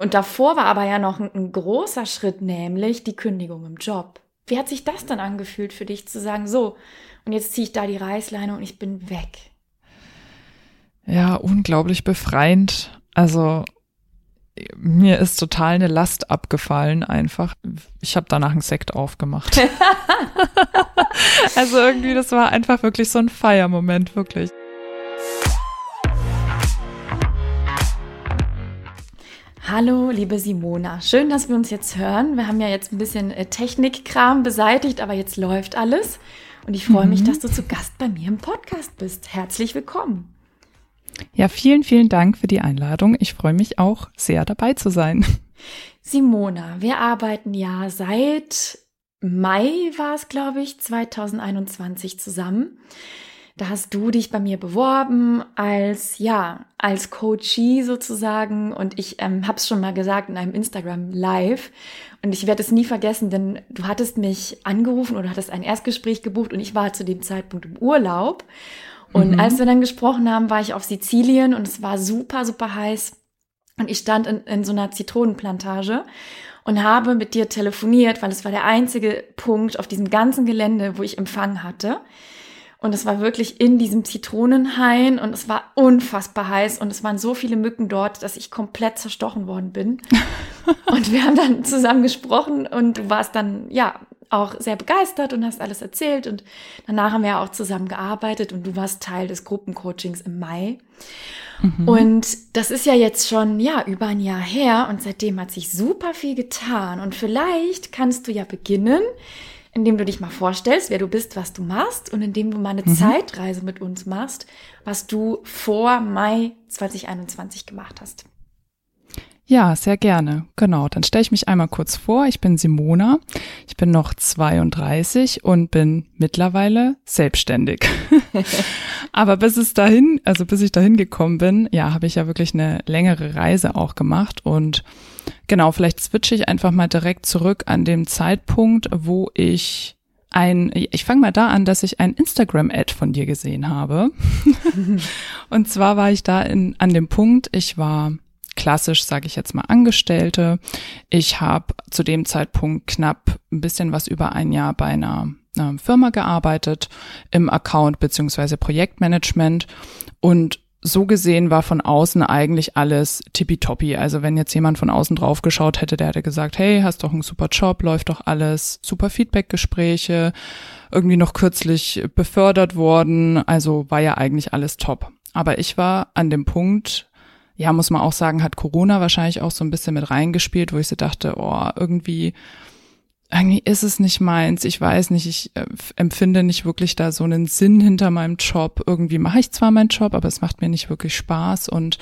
Und davor war aber ja noch ein, ein großer Schritt, nämlich die Kündigung im Job. Wie hat sich das dann angefühlt für dich zu sagen, so, und jetzt ziehe ich da die Reißleine und ich bin weg? Ja, unglaublich befreiend. Also mir ist total eine Last abgefallen einfach. Ich habe danach einen Sekt aufgemacht. also irgendwie, das war einfach wirklich so ein Feiermoment, wirklich. Hallo, liebe Simona. Schön, dass wir uns jetzt hören. Wir haben ja jetzt ein bisschen äh, Technikkram beseitigt, aber jetzt läuft alles. Und ich freue mhm. mich, dass du zu Gast bei mir im Podcast bist. Herzlich willkommen. Ja, vielen, vielen Dank für die Einladung. Ich freue mich auch sehr dabei zu sein. Simona, wir arbeiten ja seit Mai war es, glaube ich, 2021 zusammen. Da hast du dich bei mir beworben als, ja, als Coachie sozusagen. Und ich ähm, habe es schon mal gesagt in einem Instagram Live. Und ich werde es nie vergessen, denn du hattest mich angerufen oder hattest ein Erstgespräch gebucht und ich war zu dem Zeitpunkt im Urlaub. Und mhm. als wir dann gesprochen haben, war ich auf Sizilien und es war super, super heiß. Und ich stand in, in so einer Zitronenplantage und habe mit dir telefoniert, weil es war der einzige Punkt auf diesem ganzen Gelände, wo ich Empfang hatte. Und es war wirklich in diesem Zitronenhain und es war unfassbar heiß und es waren so viele Mücken dort, dass ich komplett zerstochen worden bin. und wir haben dann zusammen gesprochen und du warst dann, ja, auch sehr begeistert und hast alles erzählt und danach haben wir auch zusammen gearbeitet und du warst Teil des Gruppencoachings im Mai. Mhm. Und das ist ja jetzt schon, ja, über ein Jahr her und seitdem hat sich super viel getan und vielleicht kannst du ja beginnen, indem du dich mal vorstellst, wer du bist, was du machst und indem du mal eine mhm. Zeitreise mit uns machst, was du vor Mai 2021 gemacht hast. Ja, sehr gerne. Genau. Dann stelle ich mich einmal kurz vor. Ich bin Simona. Ich bin noch 32 und bin mittlerweile selbstständig. Aber bis es dahin, also bis ich dahin gekommen bin, ja, habe ich ja wirklich eine längere Reise auch gemacht und genau, vielleicht switche ich einfach mal direkt zurück an dem Zeitpunkt, wo ich ein, ich fange mal da an, dass ich ein Instagram-Ad von dir gesehen habe. und zwar war ich da in, an dem Punkt, ich war klassisch, sage ich jetzt mal, Angestellte. Ich habe zu dem Zeitpunkt knapp ein bisschen was über ein Jahr bei einer äh, Firma gearbeitet im Account beziehungsweise Projektmanagement und so gesehen war von außen eigentlich alles tippitoppi. Also wenn jetzt jemand von außen drauf geschaut hätte, der hätte gesagt, hey, hast doch einen super Job, läuft doch alles, super Feedbackgespräche, irgendwie noch kürzlich befördert worden. Also war ja eigentlich alles top. Aber ich war an dem Punkt, ja, muss man auch sagen, hat Corona wahrscheinlich auch so ein bisschen mit reingespielt, wo ich so dachte, oh, irgendwie, irgendwie ist es nicht meins. Ich weiß nicht, ich äh, empfinde nicht wirklich da so einen Sinn hinter meinem Job. Irgendwie mache ich zwar meinen Job, aber es macht mir nicht wirklich Spaß und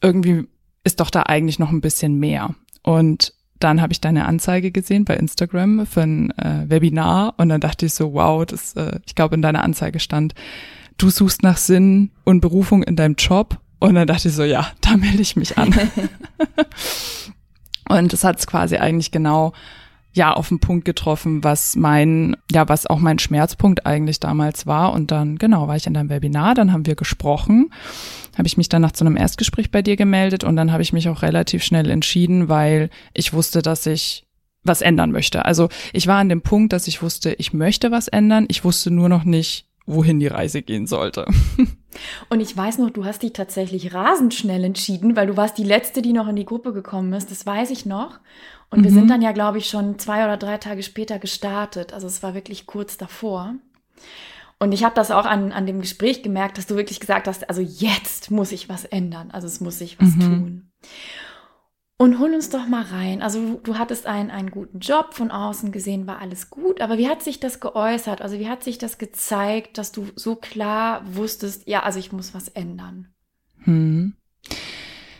irgendwie ist doch da eigentlich noch ein bisschen mehr. Und dann habe ich deine Anzeige gesehen bei Instagram für ein äh, Webinar und dann dachte ich so, wow, das, äh, ich glaube in deiner Anzeige stand, du suchst nach Sinn und Berufung in deinem Job und dann dachte ich so, ja, da melde ich mich an. und das hat es quasi eigentlich genau ja auf den Punkt getroffen, was mein, ja, was auch mein Schmerzpunkt eigentlich damals war. Und dann, genau, war ich in deinem Webinar, dann haben wir gesprochen, habe ich mich dann nach so einem Erstgespräch bei dir gemeldet und dann habe ich mich auch relativ schnell entschieden, weil ich wusste, dass ich was ändern möchte. Also ich war an dem Punkt, dass ich wusste, ich möchte was ändern. Ich wusste nur noch nicht, wohin die Reise gehen sollte. Und ich weiß noch, du hast dich tatsächlich rasend schnell entschieden, weil du warst die letzte, die noch in die Gruppe gekommen ist. Das weiß ich noch. Und mhm. wir sind mhm. dann ja, glaube ich, schon zwei oder drei Tage später gestartet. Also es war wirklich kurz davor. Und ich habe das auch an, an dem Gespräch gemerkt, dass du wirklich gesagt hast, also jetzt muss ich was ändern. Also es muss sich was mhm. tun. Und hol uns doch mal rein. Also du hattest einen, einen guten Job, von außen gesehen war alles gut, aber wie hat sich das geäußert? Also wie hat sich das gezeigt, dass du so klar wusstest, ja, also ich muss was ändern? Hm.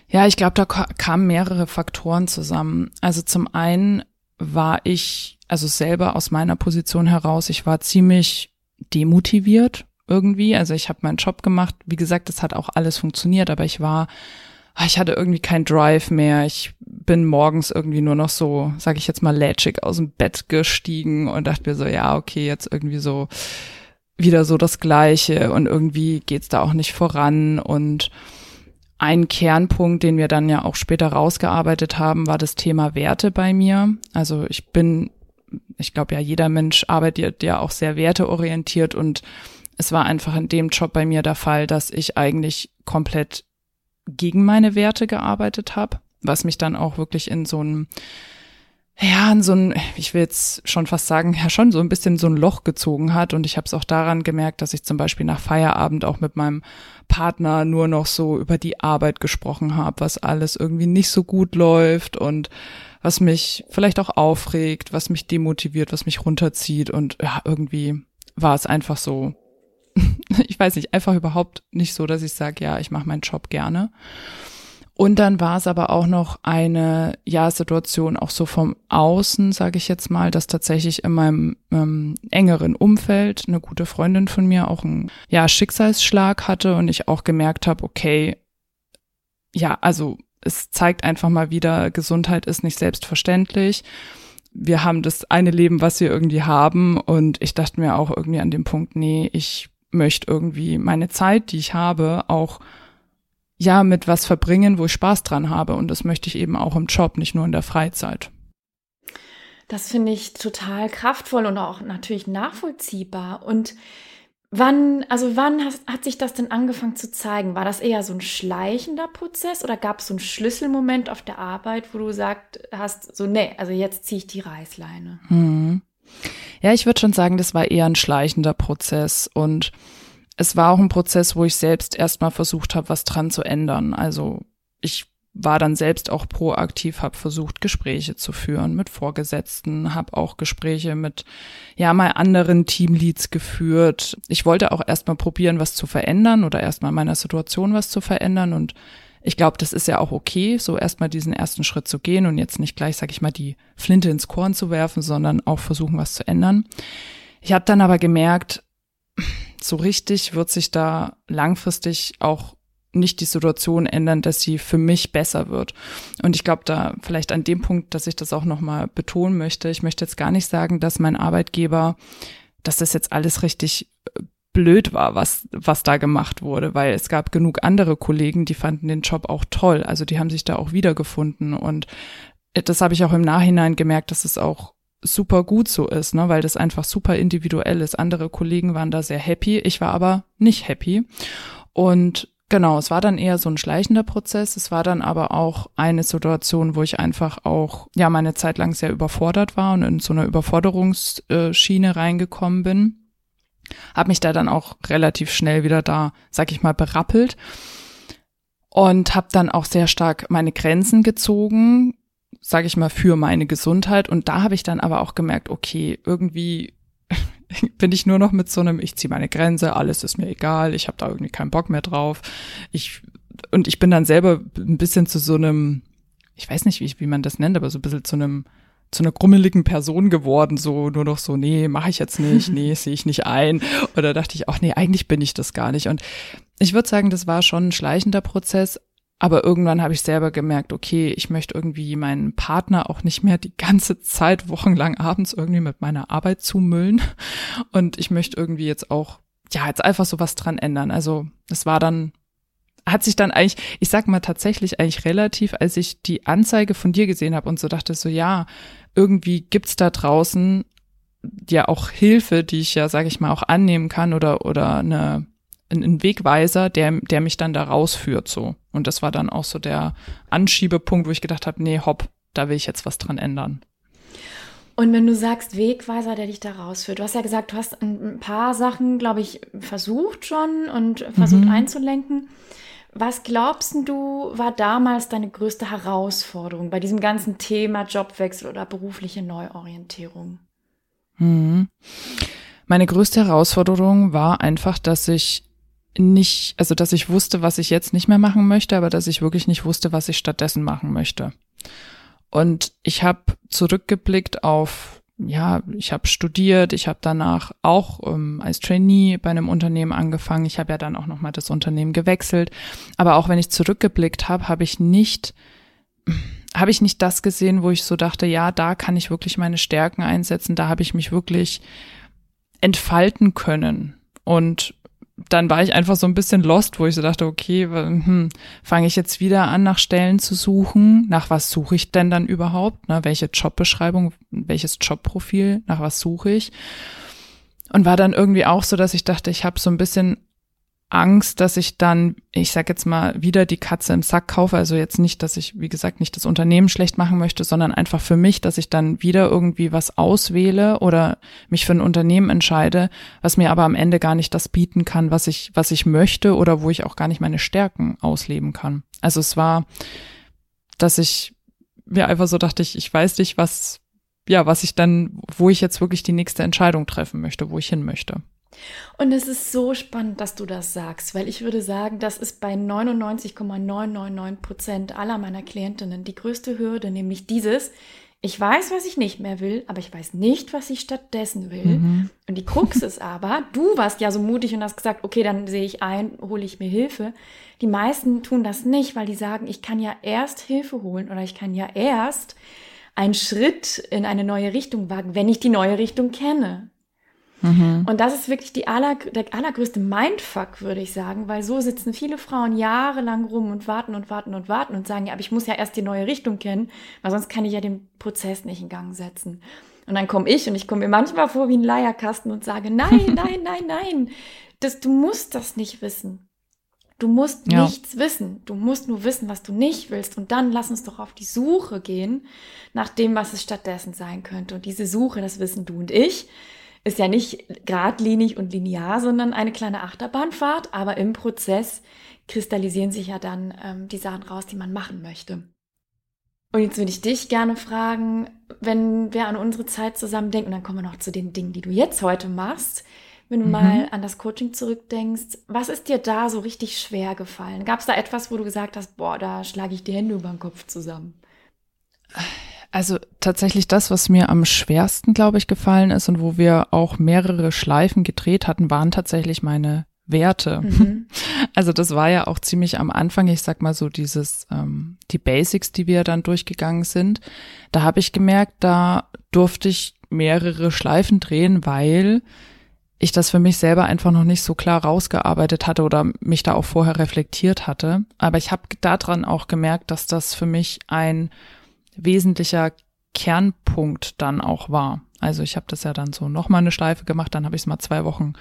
Ja, ich glaube, da kamen mehrere Faktoren zusammen. Also zum einen war ich, also selber aus meiner Position heraus, ich war ziemlich demotiviert irgendwie. Also ich habe meinen Job gemacht. Wie gesagt, das hat auch alles funktioniert, aber ich war ich hatte irgendwie keinen Drive mehr. Ich bin morgens irgendwie nur noch so, sag ich jetzt mal, lätschig aus dem Bett gestiegen und dachte mir so, ja, okay, jetzt irgendwie so wieder so das Gleiche und irgendwie geht's da auch nicht voran und ein Kernpunkt, den wir dann ja auch später rausgearbeitet haben, war das Thema Werte bei mir. Also ich bin, ich glaube ja, jeder Mensch arbeitet ja auch sehr werteorientiert und es war einfach in dem Job bei mir der Fall, dass ich eigentlich komplett gegen meine Werte gearbeitet habe, was mich dann auch wirklich in so ein ja, in so ein, ich will jetzt schon fast sagen, ja schon so ein bisschen so ein Loch gezogen hat. Und ich habe es auch daran gemerkt, dass ich zum Beispiel nach Feierabend auch mit meinem Partner nur noch so über die Arbeit gesprochen habe, was alles irgendwie nicht so gut läuft und was mich vielleicht auch aufregt, was mich demotiviert, was mich runterzieht. Und ja, irgendwie war es einfach so, ich weiß nicht, einfach überhaupt nicht so, dass ich sage, ja, ich mache meinen Job gerne. Und dann war es aber auch noch eine ja Situation auch so vom Außen, sage ich jetzt mal, dass tatsächlich in meinem ähm, engeren Umfeld eine gute Freundin von mir auch einen ja Schicksalsschlag hatte und ich auch gemerkt habe, okay, ja, also es zeigt einfach mal wieder, Gesundheit ist nicht selbstverständlich. Wir haben das eine Leben, was wir irgendwie haben und ich dachte mir auch irgendwie an dem Punkt, nee, ich möchte irgendwie meine Zeit, die ich habe, auch ja mit was verbringen, wo ich Spaß dran habe. Und das möchte ich eben auch im Job, nicht nur in der Freizeit. Das finde ich total kraftvoll und auch natürlich nachvollziehbar. Und wann, also wann hast, hat sich das denn angefangen zu zeigen? War das eher so ein schleichender Prozess oder gab es so einen Schlüsselmoment auf der Arbeit, wo du sagt hast, so nee, also jetzt ziehe ich die Reißleine? Hm. Ja, ich würde schon sagen, das war eher ein schleichender Prozess und es war auch ein Prozess, wo ich selbst erstmal versucht habe, was dran zu ändern. Also ich war dann selbst auch proaktiv, habe versucht, Gespräche zu führen mit Vorgesetzten, habe auch Gespräche mit ja mal anderen Teamleads geführt. Ich wollte auch erstmal probieren, was zu verändern oder erstmal meiner Situation was zu verändern und ich glaube, das ist ja auch okay, so erstmal diesen ersten Schritt zu gehen und jetzt nicht gleich, sag ich mal, die Flinte ins Korn zu werfen, sondern auch versuchen, was zu ändern. Ich habe dann aber gemerkt, so richtig wird sich da langfristig auch nicht die Situation ändern, dass sie für mich besser wird. Und ich glaube, da vielleicht an dem Punkt, dass ich das auch nochmal betonen möchte, ich möchte jetzt gar nicht sagen, dass mein Arbeitgeber, dass das jetzt alles richtig äh, blöd war, was, was da gemacht wurde, weil es gab genug andere Kollegen, die fanden den Job auch toll. Also die haben sich da auch wiedergefunden. Und das habe ich auch im Nachhinein gemerkt, dass es auch super gut so ist, ne, weil das einfach super individuell ist. Andere Kollegen waren da sehr happy, ich war aber nicht happy. Und genau, es war dann eher so ein schleichender Prozess. Es war dann aber auch eine Situation, wo ich einfach auch, ja, meine Zeit lang sehr überfordert war und in so eine Überforderungsschiene reingekommen bin. Hab mich da dann auch relativ schnell wieder da, sag ich mal, berappelt und habe dann auch sehr stark meine Grenzen gezogen, sage ich mal, für meine Gesundheit. Und da habe ich dann aber auch gemerkt, okay, irgendwie bin ich nur noch mit so einem, ich ziehe meine Grenze, alles ist mir egal, ich habe da irgendwie keinen Bock mehr drauf. Ich und ich bin dann selber ein bisschen zu so einem, ich weiß nicht, wie, wie man das nennt, aber so ein bisschen zu einem zu einer grummeligen Person geworden, so nur noch so, nee, mache ich jetzt nicht, nee, sehe ich nicht ein. Oder dachte ich auch, nee, eigentlich bin ich das gar nicht. Und ich würde sagen, das war schon ein schleichender Prozess, aber irgendwann habe ich selber gemerkt, okay, ich möchte irgendwie meinen Partner auch nicht mehr die ganze Zeit wochenlang abends irgendwie mit meiner Arbeit zumüllen. Und ich möchte irgendwie jetzt auch, ja, jetzt einfach so was dran ändern. Also es war dann, hat sich dann eigentlich, ich sag mal tatsächlich eigentlich relativ, als ich die Anzeige von dir gesehen habe und so dachte so, ja, irgendwie gibt's da draußen ja auch Hilfe, die ich ja, sage ich mal, auch annehmen kann oder, oder eine ein Wegweiser, der, der mich dann da rausführt, so. Und das war dann auch so der Anschiebepunkt, wo ich gedacht habe, nee, hopp, da will ich jetzt was dran ändern. Und wenn du sagst Wegweiser, der dich da rausführt, du hast ja gesagt, du hast ein paar Sachen, glaube ich, versucht schon und versucht mhm. einzulenken. Was glaubst du, war damals deine größte Herausforderung bei diesem ganzen Thema Jobwechsel oder berufliche Neuorientierung? Mhm. Meine größte Herausforderung war einfach, dass ich nicht, also dass ich wusste, was ich jetzt nicht mehr machen möchte, aber dass ich wirklich nicht wusste, was ich stattdessen machen möchte. Und ich habe zurückgeblickt auf, ja, ich habe studiert, ich habe danach auch ähm, als Trainee bei einem Unternehmen angefangen. Ich habe ja dann auch nochmal das Unternehmen gewechselt. Aber auch wenn ich zurückgeblickt habe, habe ich nicht, habe ich nicht das gesehen, wo ich so dachte, ja, da kann ich wirklich meine Stärken einsetzen, da habe ich mich wirklich entfalten können. Und dann war ich einfach so ein bisschen lost, wo ich so dachte, okay, hm, fange ich jetzt wieder an, nach Stellen zu suchen? Nach was suche ich denn dann überhaupt? Ne? Welche Jobbeschreibung, welches Jobprofil, nach was suche ich? Und war dann irgendwie auch so, dass ich dachte, ich habe so ein bisschen Angst, dass ich dann, ich sag jetzt mal, wieder die Katze im Sack kaufe. Also jetzt nicht, dass ich, wie gesagt, nicht das Unternehmen schlecht machen möchte, sondern einfach für mich, dass ich dann wieder irgendwie was auswähle oder mich für ein Unternehmen entscheide, was mir aber am Ende gar nicht das bieten kann, was ich, was ich möchte oder wo ich auch gar nicht meine Stärken ausleben kann. Also es war, dass ich mir einfach so dachte, ich, ich weiß nicht, was, ja, was ich dann, wo ich jetzt wirklich die nächste Entscheidung treffen möchte, wo ich hin möchte. Und es ist so spannend, dass du das sagst, weil ich würde sagen, das ist bei 99,999 Prozent aller meiner Klientinnen die größte Hürde, nämlich dieses, ich weiß, was ich nicht mehr will, aber ich weiß nicht, was ich stattdessen will. Mhm. Und die Krux ist aber, du warst ja so mutig und hast gesagt, okay, dann sehe ich ein, hole ich mir Hilfe. Die meisten tun das nicht, weil die sagen, ich kann ja erst Hilfe holen oder ich kann ja erst einen Schritt in eine neue Richtung wagen, wenn ich die neue Richtung kenne. Mhm. Und das ist wirklich die aller, der allergrößte Mindfuck, würde ich sagen, weil so sitzen viele Frauen jahrelang rum und warten und warten und warten und sagen, ja, aber ich muss ja erst die neue Richtung kennen, weil sonst kann ich ja den Prozess nicht in Gang setzen. Und dann komme ich und ich komme mir manchmal vor wie ein Leierkasten und sage, nein, nein, nein, nein, das, du musst das nicht wissen. Du musst ja. nichts wissen. Du musst nur wissen, was du nicht willst. Und dann lass uns doch auf die Suche gehen nach dem, was es stattdessen sein könnte. Und diese Suche, das wissen du und ich ist ja nicht geradlinig und linear, sondern eine kleine Achterbahnfahrt, aber im Prozess kristallisieren sich ja dann ähm, die Sachen raus, die man machen möchte. Und jetzt würde ich dich gerne fragen, wenn wir an unsere Zeit zusammen denken, dann kommen wir noch zu den Dingen, die du jetzt heute machst. Wenn du mhm. mal an das Coaching zurückdenkst, was ist dir da so richtig schwer gefallen? Gab es da etwas, wo du gesagt hast, boah, da schlage ich die Hände über den Kopf zusammen? Also tatsächlich das, was mir am schwersten, glaube ich, gefallen ist und wo wir auch mehrere Schleifen gedreht hatten, waren tatsächlich meine Werte. Mhm. Also das war ja auch ziemlich am Anfang, ich sag mal so dieses, ähm, die Basics, die wir dann durchgegangen sind. Da habe ich gemerkt, da durfte ich mehrere Schleifen drehen, weil ich das für mich selber einfach noch nicht so klar rausgearbeitet hatte oder mich da auch vorher reflektiert hatte. Aber ich habe daran auch gemerkt, dass das für mich ein wesentlicher Kernpunkt dann auch war. Also ich habe das ja dann so nochmal eine Schleife gemacht, dann habe ich es mal zwei Wochen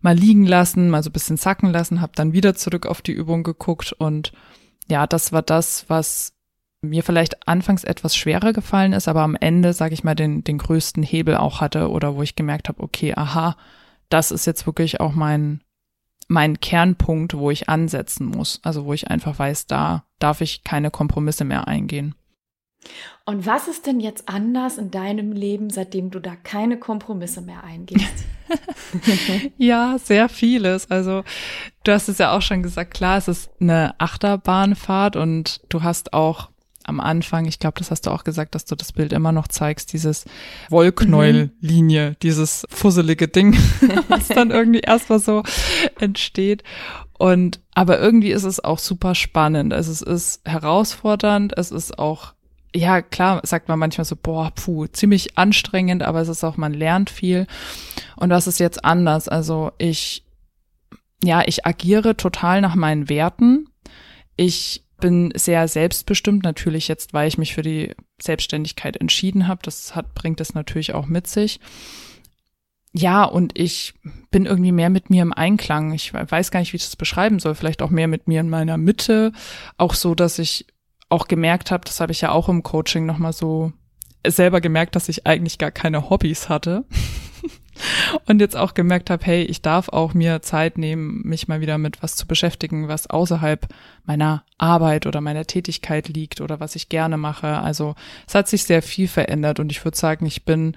mal liegen lassen, mal so ein bisschen sacken lassen, habe dann wieder zurück auf die Übung geguckt und ja, das war das, was mir vielleicht anfangs etwas schwerer gefallen ist, aber am Ende, sage ich mal, den, den größten Hebel auch hatte oder wo ich gemerkt habe, okay, aha, das ist jetzt wirklich auch mein, mein Kernpunkt, wo ich ansetzen muss. Also wo ich einfach weiß, da darf ich keine Kompromisse mehr eingehen. Und was ist denn jetzt anders in deinem Leben, seitdem du da keine Kompromisse mehr eingehst? ja, sehr vieles. Also du hast es ja auch schon gesagt, klar, es ist eine Achterbahnfahrt und du hast auch am Anfang, ich glaube, das hast du auch gesagt, dass du das Bild immer noch zeigst, dieses Wollknäuel-Linie, mhm. dieses fusselige Ding, was dann irgendwie erstmal so entsteht. Und aber irgendwie ist es auch super spannend. Also es ist herausfordernd, es ist auch ja, klar, sagt man manchmal so, boah, puh, ziemlich anstrengend, aber es ist auch, man lernt viel. Und das ist jetzt anders. Also ich, ja, ich agiere total nach meinen Werten. Ich bin sehr selbstbestimmt, natürlich jetzt, weil ich mich für die Selbstständigkeit entschieden habe. Das hat, bringt es natürlich auch mit sich. Ja, und ich bin irgendwie mehr mit mir im Einklang. Ich weiß gar nicht, wie ich das beschreiben soll. Vielleicht auch mehr mit mir in meiner Mitte. Auch so, dass ich auch gemerkt habe, das habe ich ja auch im Coaching nochmal so selber gemerkt, dass ich eigentlich gar keine Hobbys hatte. und jetzt auch gemerkt habe, hey, ich darf auch mir Zeit nehmen, mich mal wieder mit was zu beschäftigen, was außerhalb meiner Arbeit oder meiner Tätigkeit liegt oder was ich gerne mache. Also es hat sich sehr viel verändert und ich würde sagen, ich bin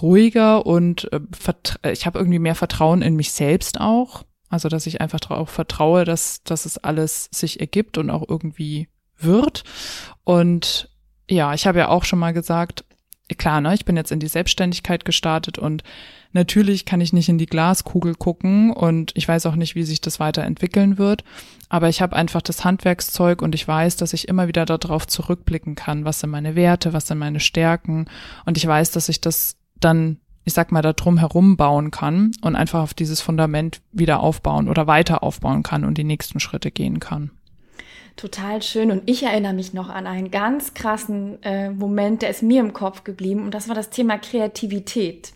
ruhiger und äh, ich habe irgendwie mehr Vertrauen in mich selbst auch. Also, dass ich einfach darauf vertraue, dass, dass es alles sich ergibt und auch irgendwie wird. Und ja, ich habe ja auch schon mal gesagt, klar, ne, ich bin jetzt in die Selbstständigkeit gestartet und natürlich kann ich nicht in die Glaskugel gucken und ich weiß auch nicht, wie sich das weiterentwickeln wird. Aber ich habe einfach das Handwerkszeug und ich weiß, dass ich immer wieder darauf zurückblicken kann, was sind meine Werte, was sind meine Stärken und ich weiß, dass ich das dann ich sag mal, da drum herum bauen kann und einfach auf dieses Fundament wieder aufbauen oder weiter aufbauen kann und die nächsten Schritte gehen kann. Total schön. Und ich erinnere mich noch an einen ganz krassen äh, Moment, der ist mir im Kopf geblieben. Und das war das Thema Kreativität.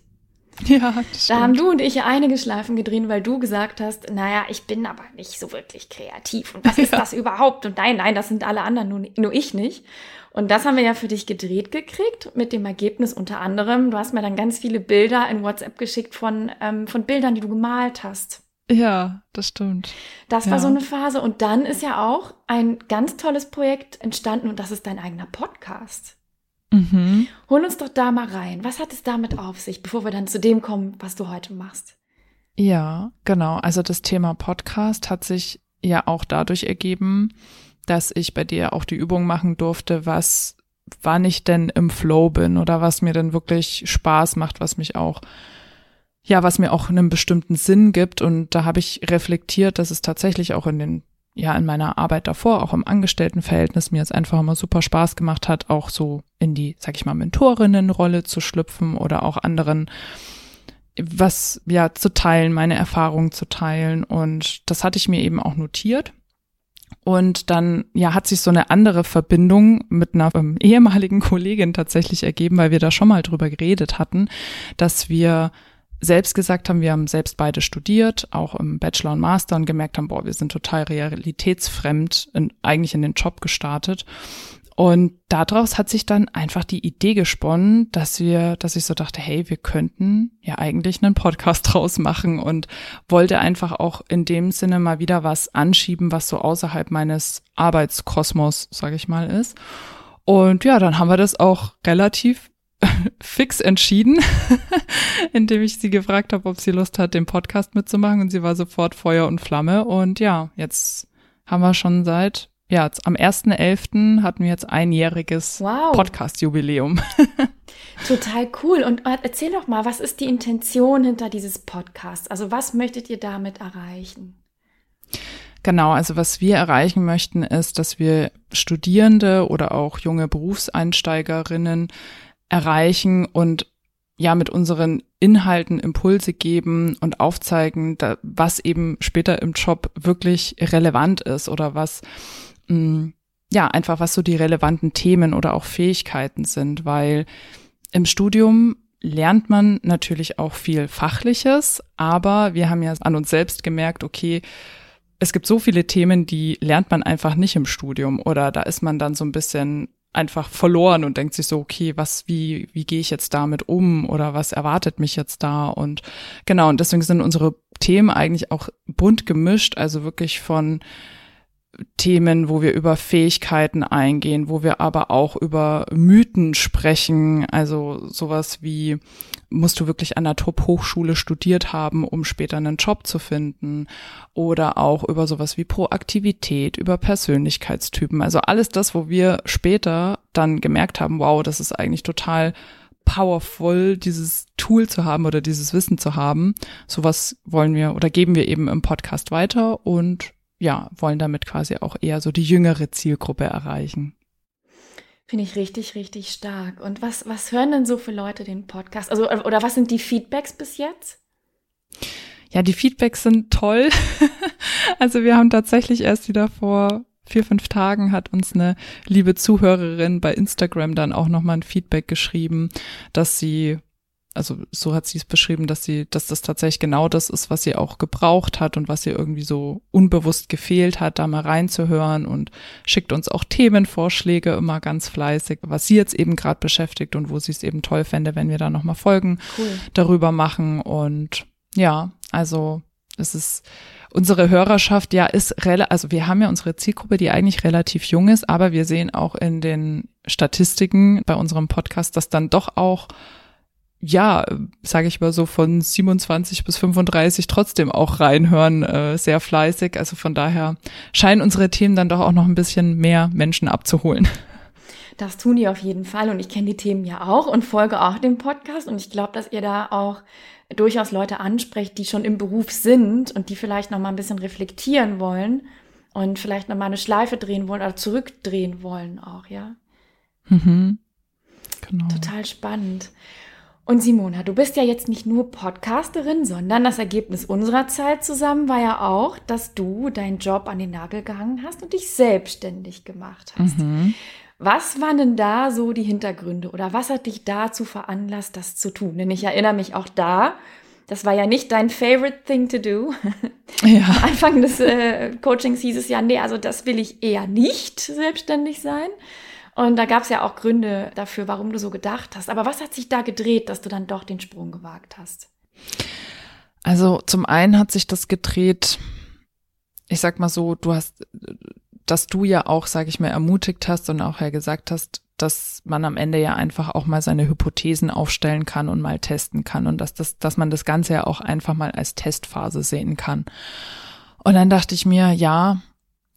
Ja, das Da haben du und ich einige Schleifen gedreht, weil du gesagt hast, naja, ich bin aber nicht so wirklich kreativ. Und was ist ja. das überhaupt? Und nein, nein, das sind alle anderen, nur, nur ich nicht. Und das haben wir ja für dich gedreht gekriegt, mit dem Ergebnis unter anderem. Du hast mir dann ganz viele Bilder in WhatsApp geschickt von, ähm, von Bildern, die du gemalt hast. Ja, das stimmt. Das ja. war so eine Phase. Und dann ist ja auch ein ganz tolles Projekt entstanden und das ist dein eigener Podcast. Mhm. Hol uns doch da mal rein. Was hat es damit auf sich, bevor wir dann zu dem kommen, was du heute machst? Ja, genau. Also das Thema Podcast hat sich ja auch dadurch ergeben, dass ich bei dir auch die Übung machen durfte, was, wann ich denn im Flow bin oder was mir denn wirklich Spaß macht, was mich auch ja, was mir auch einen bestimmten Sinn gibt. Und da habe ich reflektiert, dass es tatsächlich auch in den, ja, in meiner Arbeit davor, auch im Angestelltenverhältnis, mir jetzt einfach immer super Spaß gemacht hat, auch so in die, sag ich mal, Mentorinnenrolle zu schlüpfen oder auch anderen was ja zu teilen, meine Erfahrungen zu teilen. Und das hatte ich mir eben auch notiert. Und dann ja hat sich so eine andere Verbindung mit einer ähm, ehemaligen Kollegin tatsächlich ergeben, weil wir da schon mal drüber geredet hatten, dass wir selbst gesagt haben, wir haben selbst beide studiert, auch im Bachelor und Master und gemerkt haben, boah, wir sind total realitätsfremd, in, eigentlich in den Job gestartet. Und daraus hat sich dann einfach die Idee gesponnen, dass wir, dass ich so dachte, hey, wir könnten ja eigentlich einen Podcast draus machen und wollte einfach auch in dem Sinne mal wieder was anschieben, was so außerhalb meines Arbeitskosmos, sage ich mal, ist. Und ja, dann haben wir das auch relativ fix entschieden, indem ich sie gefragt habe, ob sie Lust hat, den Podcast mitzumachen. Und sie war sofort Feuer und Flamme. Und ja, jetzt haben wir schon seit, ja, jetzt am 1.11. hatten wir jetzt einjähriges wow. Podcast-Jubiläum. Total cool. Und erzähl doch mal, was ist die Intention hinter dieses Podcasts? Also was möchtet ihr damit erreichen? Genau, also was wir erreichen möchten, ist, dass wir Studierende oder auch junge Berufseinsteigerinnen erreichen und ja mit unseren Inhalten Impulse geben und aufzeigen, da, was eben später im Job wirklich relevant ist oder was mh, mm, ja einfach was so die relevanten Themen oder auch Fähigkeiten sind, weil im Studium lernt man natürlich auch viel Fachliches, aber wir haben ja an uns selbst gemerkt, okay, es gibt so viele Themen, die lernt man einfach nicht im Studium oder da ist man dann so ein bisschen einfach verloren und denkt sich so, okay, was, wie, wie gehe ich jetzt damit um oder was erwartet mich jetzt da? Und genau, und deswegen sind unsere Themen eigentlich auch bunt gemischt, also wirklich von Themen, wo wir über Fähigkeiten eingehen, wo wir aber auch über Mythen sprechen, also sowas wie, musst du wirklich an der Top-Hochschule studiert haben, um später einen Job zu finden, oder auch über sowas wie Proaktivität, über Persönlichkeitstypen, also alles das, wo wir später dann gemerkt haben, wow, das ist eigentlich total powerful, dieses Tool zu haben oder dieses Wissen zu haben. Sowas wollen wir oder geben wir eben im Podcast weiter und ja, wollen damit quasi auch eher so die jüngere Zielgruppe erreichen. Finde ich richtig, richtig stark. Und was, was hören denn so für Leute den Podcast? Also, oder was sind die Feedbacks bis jetzt? Ja, die Feedbacks sind toll. also wir haben tatsächlich erst wieder vor vier, fünf Tagen hat uns eine liebe Zuhörerin bei Instagram dann auch nochmal ein Feedback geschrieben, dass sie also so hat sie es beschrieben, dass sie, dass das tatsächlich genau das ist, was sie auch gebraucht hat und was ihr irgendwie so unbewusst gefehlt hat, da mal reinzuhören und schickt uns auch Themenvorschläge immer ganz fleißig, was sie jetzt eben gerade beschäftigt und wo sie es eben toll fände, wenn wir da nochmal Folgen cool. darüber machen. Und ja, also es ist unsere Hörerschaft ja ist relativ, also wir haben ja unsere Zielgruppe, die eigentlich relativ jung ist, aber wir sehen auch in den Statistiken bei unserem Podcast, dass dann doch auch ja, sage ich mal so von 27 bis 35 trotzdem auch reinhören, äh, sehr fleißig. Also von daher scheinen unsere Themen dann doch auch noch ein bisschen mehr Menschen abzuholen. Das tun die auf jeden Fall und ich kenne die Themen ja auch und folge auch dem Podcast und ich glaube, dass ihr da auch durchaus Leute ansprecht, die schon im Beruf sind und die vielleicht noch mal ein bisschen reflektieren wollen und vielleicht noch mal eine Schleife drehen wollen oder zurückdrehen wollen auch, ja. Mhm. Genau. Total spannend. Und Simona, du bist ja jetzt nicht nur Podcasterin, sondern das Ergebnis unserer Zeit zusammen war ja auch, dass du deinen Job an den Nagel gehangen hast und dich selbstständig gemacht hast. Mhm. Was waren denn da so die Hintergründe oder was hat dich dazu veranlasst, das zu tun? Denn ich erinnere mich auch da, das war ja nicht dein favorite thing to do. Ja. Am Anfang des äh, Coachings hieß es ja, nee, also das will ich eher nicht selbstständig sein. Und da gab es ja auch Gründe dafür, warum du so gedacht hast. Aber was hat sich da gedreht, dass du dann doch den Sprung gewagt hast? Also zum einen hat sich das gedreht, ich sag mal so, du hast, dass du ja auch, sag ich mal, ermutigt hast und auch ja gesagt hast, dass man am Ende ja einfach auch mal seine Hypothesen aufstellen kann und mal testen kann und dass das, dass man das Ganze ja auch einfach mal als Testphase sehen kann. Und dann dachte ich mir, ja,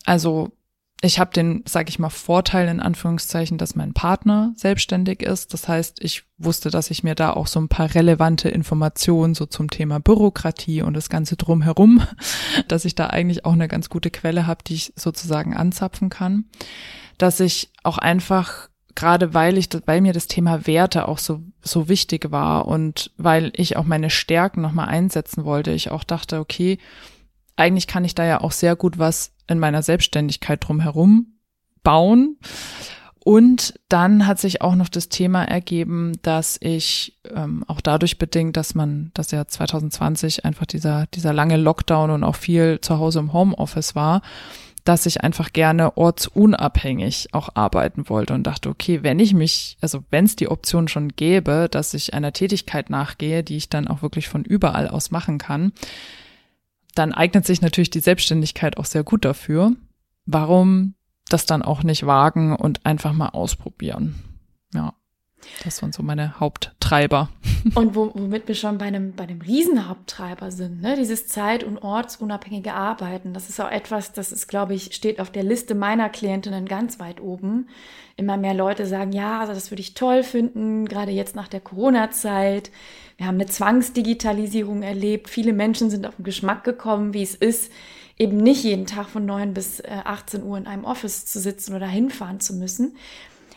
also ich habe den, sag ich mal, Vorteil in Anführungszeichen, dass mein Partner selbstständig ist. Das heißt, ich wusste, dass ich mir da auch so ein paar relevante Informationen so zum Thema Bürokratie und das Ganze drumherum, dass ich da eigentlich auch eine ganz gute Quelle habe, die ich sozusagen anzapfen kann. Dass ich auch einfach gerade weil ich, weil mir das Thema Werte auch so, so wichtig war und weil ich auch meine Stärken nochmal einsetzen wollte, ich auch dachte, okay, eigentlich kann ich da ja auch sehr gut was in meiner Selbstständigkeit drumherum bauen. Und dann hat sich auch noch das Thema ergeben, dass ich ähm, auch dadurch bedingt, dass man, dass ja 2020 einfach dieser, dieser lange Lockdown und auch viel zu Hause im Homeoffice war, dass ich einfach gerne ortsunabhängig auch arbeiten wollte und dachte, okay, wenn ich mich, also wenn es die Option schon gäbe, dass ich einer Tätigkeit nachgehe, die ich dann auch wirklich von überall aus machen kann, dann eignet sich natürlich die Selbstständigkeit auch sehr gut dafür. Warum das dann auch nicht wagen und einfach mal ausprobieren? Ja, das waren so meine Haupttreiber. Und wo, womit wir schon bei einem, bei einem Riesenhaupttreiber sind, ne? dieses zeit- und ortsunabhängige Arbeiten. Das ist auch etwas, das ist, glaube ich, steht auf der Liste meiner Klientinnen ganz weit oben. Immer mehr Leute sagen, ja, also das würde ich toll finden, gerade jetzt nach der Corona-Zeit wir haben eine Zwangsdigitalisierung erlebt. Viele Menschen sind auf den Geschmack gekommen, wie es ist, eben nicht jeden Tag von 9 bis 18 äh, Uhr in einem Office zu sitzen oder hinfahren zu müssen.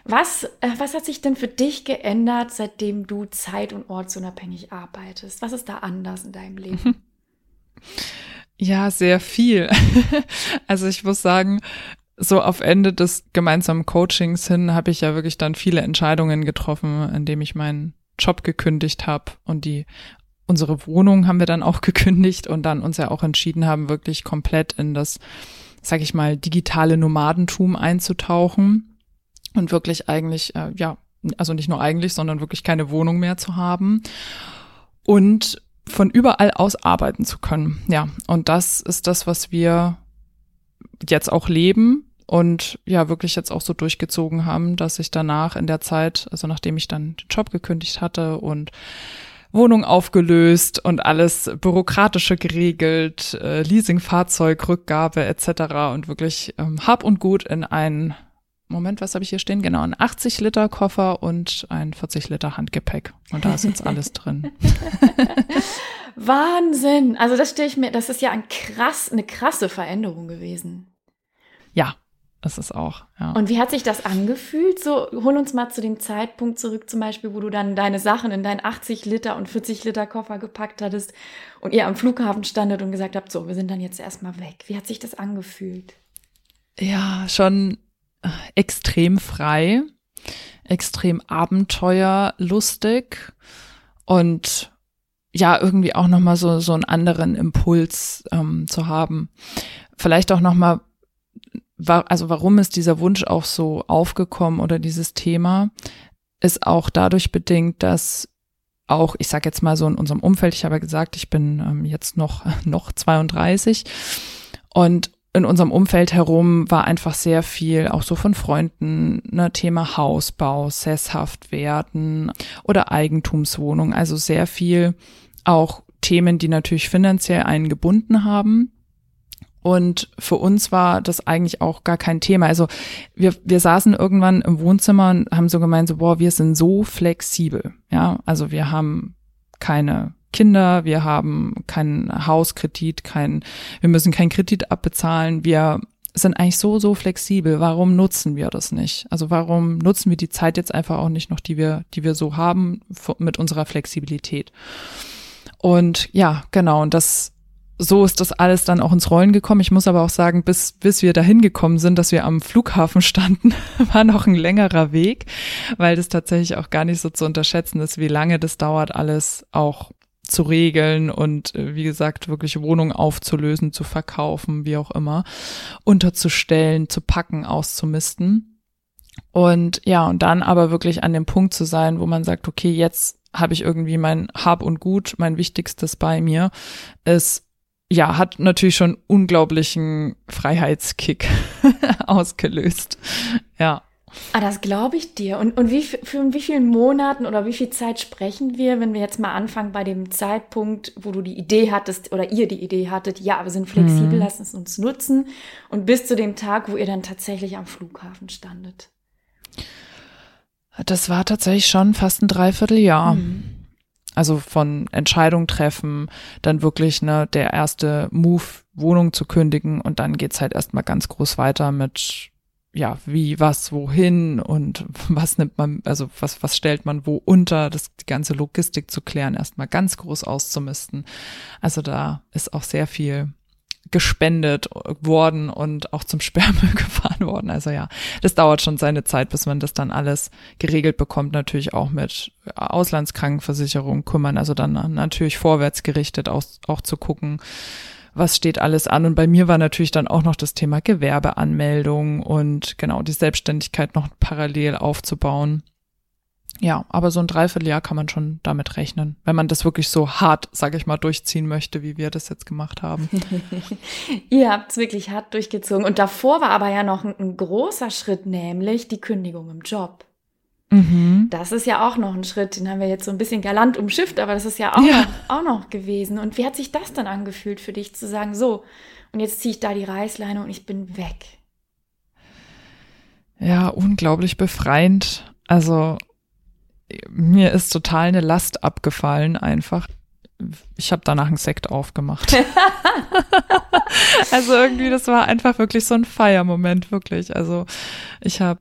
Was, äh, was hat sich denn für dich geändert, seitdem du zeit- und ortsunabhängig arbeitest? Was ist da anders in deinem Leben? Ja, sehr viel. Also ich muss sagen, so auf Ende des gemeinsamen Coachings hin habe ich ja wirklich dann viele Entscheidungen getroffen, indem ich meinen Job gekündigt habe und die unsere Wohnung haben wir dann auch gekündigt und dann uns ja auch entschieden haben, wirklich komplett in das, sag ich mal, digitale Nomadentum einzutauchen und wirklich eigentlich, äh, ja, also nicht nur eigentlich, sondern wirklich keine Wohnung mehr zu haben und von überall aus arbeiten zu können. Ja, und das ist das, was wir jetzt auch leben und ja wirklich jetzt auch so durchgezogen haben, dass ich danach in der Zeit, also nachdem ich dann den Job gekündigt hatte und Wohnung aufgelöst und alles bürokratische geregelt, äh, Leasingfahrzeug, Rückgabe etc. und wirklich ähm, Hab und Gut in ein Moment, was habe ich hier stehen? Genau, ein 80 Liter Koffer und ein 40 Liter Handgepäck. Und da ist jetzt alles drin. Wahnsinn! Also das stelle ich mir, das ist ja ein krass, eine krasse Veränderung gewesen. Ja, ist es auch. Ja. Und wie hat sich das angefühlt? So, hol uns mal zu dem Zeitpunkt zurück, zum Beispiel, wo du dann deine Sachen in deinen 80 Liter und 40 Liter Koffer gepackt hattest und ihr am Flughafen standet und gesagt habt, so, wir sind dann jetzt erstmal weg. Wie hat sich das angefühlt? Ja, schon extrem frei, extrem abenteuerlustig und ja, irgendwie auch nochmal so, so einen anderen Impuls ähm, zu haben. Vielleicht auch nochmal also warum ist dieser Wunsch auch so aufgekommen oder dieses Thema, ist auch dadurch bedingt, dass auch, ich sage jetzt mal so in unserem Umfeld, ich habe ja gesagt, ich bin ähm, jetzt noch, noch 32 und in unserem Umfeld herum war einfach sehr viel, auch so von Freunden, ne, Thema Hausbau, sesshaft werden oder Eigentumswohnung, also sehr viel auch Themen, die natürlich finanziell einen gebunden haben und für uns war das eigentlich auch gar kein Thema. Also wir, wir saßen irgendwann im Wohnzimmer und haben so gemeint, so, boah, wir sind so flexibel. Ja, also wir haben keine Kinder, wir haben keinen Hauskredit, kein, wir müssen keinen Kredit abbezahlen. Wir sind eigentlich so, so flexibel. Warum nutzen wir das nicht? Also warum nutzen wir die Zeit jetzt einfach auch nicht noch, die wir, die wir so haben mit unserer Flexibilität? Und ja, genau. Und das, so ist das alles dann auch ins Rollen gekommen. Ich muss aber auch sagen, bis, bis wir dahin gekommen sind, dass wir am Flughafen standen, war noch ein längerer Weg, weil das tatsächlich auch gar nicht so zu unterschätzen ist, wie lange das dauert, alles auch zu regeln und äh, wie gesagt, wirklich Wohnungen aufzulösen, zu verkaufen, wie auch immer, unterzustellen, zu packen, auszumisten. Und ja, und dann aber wirklich an dem Punkt zu sein, wo man sagt, okay, jetzt habe ich irgendwie mein Hab und Gut, mein Wichtigstes bei mir, ist ja, hat natürlich schon unglaublichen Freiheitskick ausgelöst. Ja. Ah, das glaube ich dir. Und, und wie, für wie vielen Monaten oder wie viel Zeit sprechen wir, wenn wir jetzt mal anfangen bei dem Zeitpunkt, wo du die Idee hattest oder ihr die Idee hattet, ja, wir sind flexibel, mhm. lassen es uns nutzen und bis zu dem Tag, wo ihr dann tatsächlich am Flughafen standet? Das war tatsächlich schon fast ein Dreivierteljahr. Mhm. Also von Entscheidung treffen, dann wirklich ne, der erste Move, Wohnung zu kündigen und dann geht's halt erstmal ganz groß weiter mit ja, wie, was, wohin und was nimmt man, also was, was stellt man wo unter, das, die ganze Logistik zu klären, erstmal ganz groß auszumisten. Also da ist auch sehr viel gespendet worden und auch zum Sperrmüll gefahren worden. Also ja, das dauert schon seine Zeit, bis man das dann alles geregelt bekommt. Natürlich auch mit Auslandskrankenversicherung kümmern. Also dann natürlich vorwärts gerichtet auch, auch zu gucken, was steht alles an. Und bei mir war natürlich dann auch noch das Thema Gewerbeanmeldung und genau die Selbstständigkeit noch parallel aufzubauen. Ja, aber so ein Dreivierteljahr kann man schon damit rechnen, wenn man das wirklich so hart, sage ich mal, durchziehen möchte, wie wir das jetzt gemacht haben. Ihr habt es wirklich hart durchgezogen. Und davor war aber ja noch ein, ein großer Schritt, nämlich die Kündigung im Job. Mhm. Das ist ja auch noch ein Schritt, den haben wir jetzt so ein bisschen galant umschifft, aber das ist ja auch, ja. Noch, auch noch gewesen. Und wie hat sich das dann angefühlt für dich zu sagen, so, und jetzt ziehe ich da die Reißleine und ich bin weg? Ja, unglaublich befreiend. Also mir ist total eine Last abgefallen einfach. Ich habe danach einen Sekt aufgemacht. also irgendwie, das war einfach wirklich so ein Feiermoment, wirklich. Also ich habe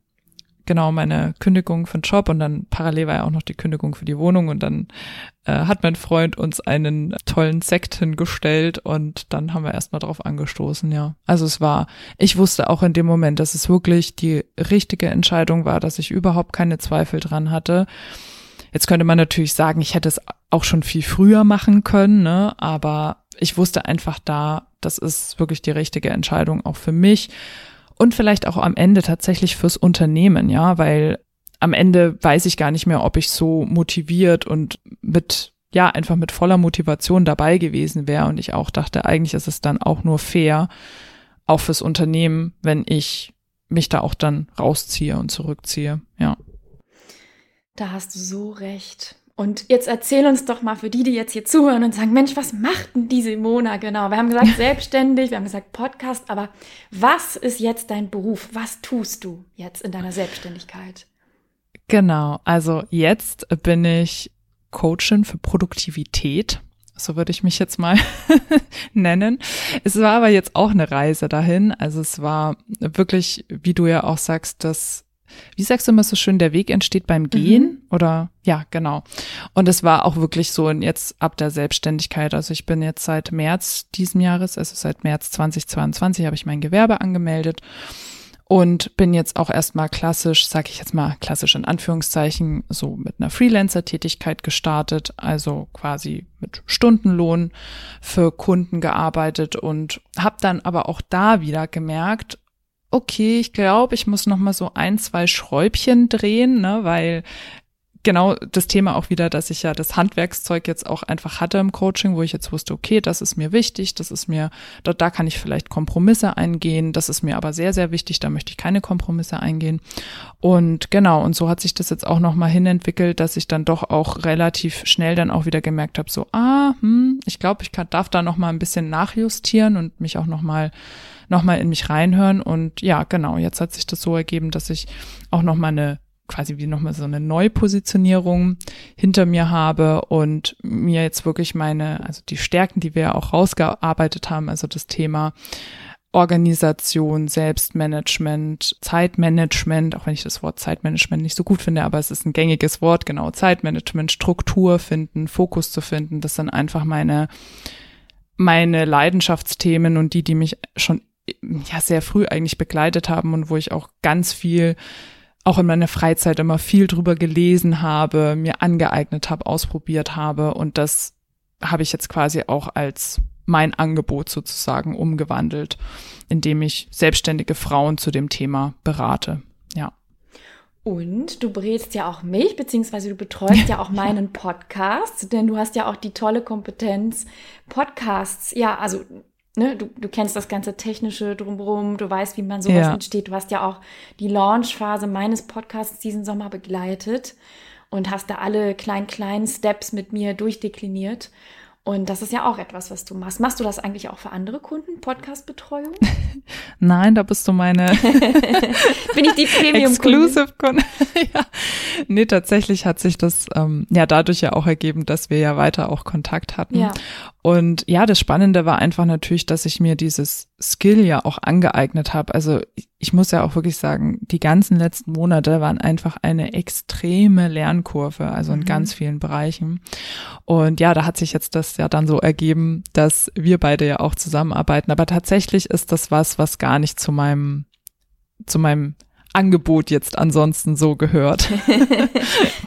genau meine Kündigung für den Job und dann parallel war ja auch noch die Kündigung für die Wohnung und dann äh, hat mein Freund uns einen tollen Sekt hingestellt und dann haben wir erstmal drauf angestoßen, ja. Also es war, ich wusste auch in dem Moment, dass es wirklich die richtige Entscheidung war, dass ich überhaupt keine Zweifel dran hatte. Jetzt könnte man natürlich sagen, ich hätte es auch schon viel früher machen können, ne? aber ich wusste einfach da, das ist wirklich die richtige Entscheidung auch für mich und vielleicht auch am Ende tatsächlich fürs Unternehmen, ja, weil am Ende weiß ich gar nicht mehr, ob ich so motiviert und mit ja, einfach mit voller Motivation dabei gewesen wäre und ich auch dachte, eigentlich ist es dann auch nur fair, auch fürs Unternehmen, wenn ich mich da auch dann rausziehe und zurückziehe, ja. Da hast du so recht. Und jetzt erzähl uns doch mal für die, die jetzt hier zuhören und sagen, Mensch, was macht denn die Simona genau? Wir haben gesagt selbstständig, wir haben gesagt Podcast, aber was ist jetzt dein Beruf? Was tust du jetzt in deiner Selbstständigkeit? Genau, also jetzt bin ich Coachin für Produktivität. So würde ich mich jetzt mal nennen. Es war aber jetzt auch eine Reise dahin. Also es war wirklich, wie du ja auch sagst, das wie sagst du immer so schön, der Weg entsteht beim Gehen mhm. oder ja, genau. Und es war auch wirklich so jetzt ab der Selbstständigkeit. Also ich bin jetzt seit März diesen Jahres, also seit März 2022 habe ich mein Gewerbe angemeldet und bin jetzt auch erstmal klassisch, sag ich jetzt mal klassisch in Anführungszeichen, so mit einer Freelancer-Tätigkeit gestartet, also quasi mit Stundenlohn für Kunden gearbeitet und habe dann aber auch da wieder gemerkt, okay, ich glaube, ich muss noch mal so ein, zwei Schräubchen drehen, ne, weil genau das Thema auch wieder, dass ich ja das Handwerkszeug jetzt auch einfach hatte im Coaching, wo ich jetzt wusste, okay, das ist mir wichtig, das ist mir, da, da kann ich vielleicht Kompromisse eingehen, das ist mir aber sehr, sehr wichtig, da möchte ich keine Kompromisse eingehen. Und genau, und so hat sich das jetzt auch nochmal hinentwickelt, dass ich dann doch auch relativ schnell dann auch wieder gemerkt habe, so, ah, hm, ich glaube, ich kann, darf da nochmal ein bisschen nachjustieren und mich auch nochmal nochmal in mich reinhören. Und ja, genau, jetzt hat sich das so ergeben, dass ich auch nochmal eine quasi wie nochmal so eine Neupositionierung hinter mir habe und mir jetzt wirklich meine, also die Stärken, die wir auch rausgearbeitet haben, also das Thema Organisation, Selbstmanagement, Zeitmanagement, auch wenn ich das Wort Zeitmanagement nicht so gut finde, aber es ist ein gängiges Wort, genau, Zeitmanagement, Struktur finden, Fokus zu finden, das sind einfach meine, meine Leidenschaftsthemen und die, die mich schon ja sehr früh eigentlich begleitet haben und wo ich auch ganz viel auch in meiner Freizeit immer viel drüber gelesen habe, mir angeeignet habe, ausprobiert habe und das habe ich jetzt quasi auch als mein Angebot sozusagen umgewandelt, indem ich selbstständige Frauen zu dem Thema berate. Ja. Und du berätst ja auch mich, beziehungsweise du betreust ja auch meinen Podcast, denn du hast ja auch die tolle Kompetenz, Podcasts, ja, also Ne, du, du kennst das ganze Technische drumherum, du weißt, wie man sowas ja. entsteht. Du hast ja auch die Launchphase meines Podcasts diesen Sommer begleitet und hast da alle kleinen, kleinen Steps mit mir durchdekliniert. Und das ist ja auch etwas, was du machst. Machst du das eigentlich auch für andere Kunden, Podcast-Betreuung? Nein, da bist du meine Bin ich die Premium Exclusive Kunde. ja. Nee, tatsächlich hat sich das ähm, ja dadurch ja auch ergeben, dass wir ja weiter auch Kontakt hatten. Ja. Und ja, das Spannende war einfach natürlich, dass ich mir dieses Skill ja auch angeeignet habe. Also ich muss ja auch wirklich sagen, die ganzen letzten Monate waren einfach eine extreme Lernkurve, also in mhm. ganz vielen Bereichen. Und ja, da hat sich jetzt das ja dann so ergeben, dass wir beide ja auch zusammenarbeiten. Aber tatsächlich ist das was, was gar nicht zu meinem, zu meinem Angebot jetzt ansonsten so gehört. das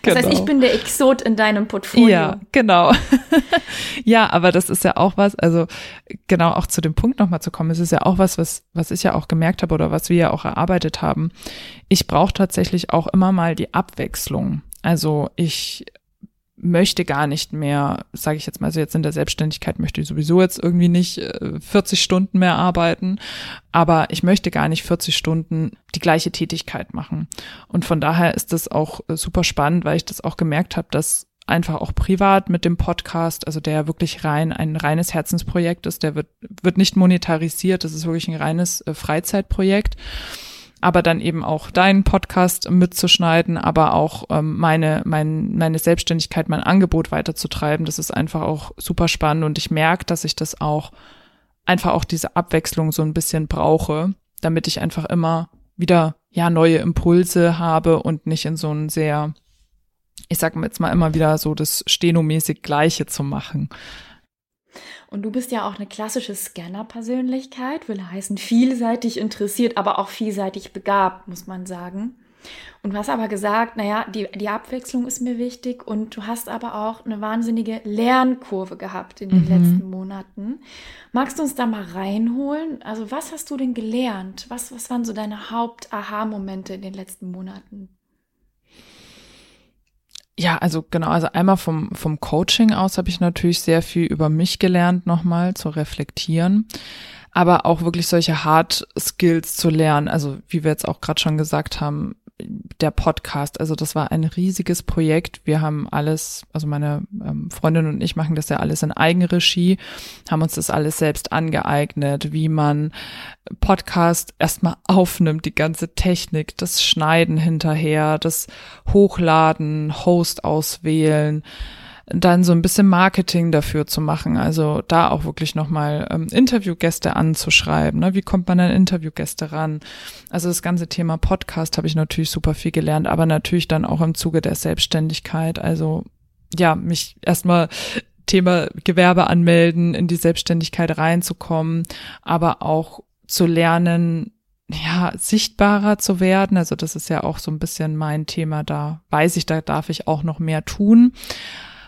genau. heißt, ich genau. bin der Exot in deinem Portfolio. Ja, genau. ja, aber das ist ja auch was, also genau auch zu dem Punkt nochmal zu kommen, es ist ja auch was, was, was ich ja auch gemerkt habe oder was wir ja auch erarbeitet haben. Ich brauche tatsächlich auch immer mal die Abwechslung. Also ich möchte gar nicht mehr, sage ich jetzt mal so jetzt in der Selbstständigkeit, möchte ich sowieso jetzt irgendwie nicht 40 äh, Stunden mehr arbeiten, aber ich möchte gar nicht 40 Stunden die gleiche Tätigkeit machen. Und von daher ist das auch äh, super spannend, weil ich das auch gemerkt habe, dass einfach auch privat mit dem Podcast, also der wirklich rein ein reines Herzensprojekt ist, der wird wird nicht monetarisiert, das ist wirklich ein reines äh, Freizeitprojekt aber dann eben auch deinen Podcast mitzuschneiden, aber auch ähm, meine, mein, meine Selbstständigkeit, mein Angebot weiterzutreiben. Das ist einfach auch super spannend und ich merke, dass ich das auch einfach auch diese Abwechslung so ein bisschen brauche, damit ich einfach immer wieder ja neue Impulse habe und nicht in so ein sehr ich sag jetzt mal immer wieder so das stenomäßig Gleiche zu machen. Und du bist ja auch eine klassische Scanner-Persönlichkeit, will heißen vielseitig interessiert, aber auch vielseitig begabt, muss man sagen. Und du hast aber gesagt, naja, die, die Abwechslung ist mir wichtig und du hast aber auch eine wahnsinnige Lernkurve gehabt in den mhm. letzten Monaten. Magst du uns da mal reinholen? Also was hast du denn gelernt? Was, was waren so deine Haupt-Aha-Momente in den letzten Monaten? Ja, also genau, also einmal vom, vom Coaching aus habe ich natürlich sehr viel über mich gelernt, nochmal zu reflektieren, aber auch wirklich solche Hard Skills zu lernen. Also wie wir jetzt auch gerade schon gesagt haben, der Podcast. Also das war ein riesiges Projekt. Wir haben alles, also meine ähm, Freundin und ich machen das ja alles in Eigenregie, haben uns das alles selbst angeeignet, wie man Podcast erstmal aufnimmt, die ganze Technik, das Schneiden hinterher, das Hochladen, Host auswählen dann so ein bisschen Marketing dafür zu machen. Also da auch wirklich nochmal ähm, Interviewgäste anzuschreiben. Ne? Wie kommt man an Interviewgäste ran? Also das ganze Thema Podcast habe ich natürlich super viel gelernt, aber natürlich dann auch im Zuge der Selbstständigkeit. Also ja, mich erstmal Thema Gewerbe anmelden, in die Selbstständigkeit reinzukommen, aber auch zu lernen, ja, sichtbarer zu werden. Also das ist ja auch so ein bisschen mein Thema. Da weiß ich, da darf ich auch noch mehr tun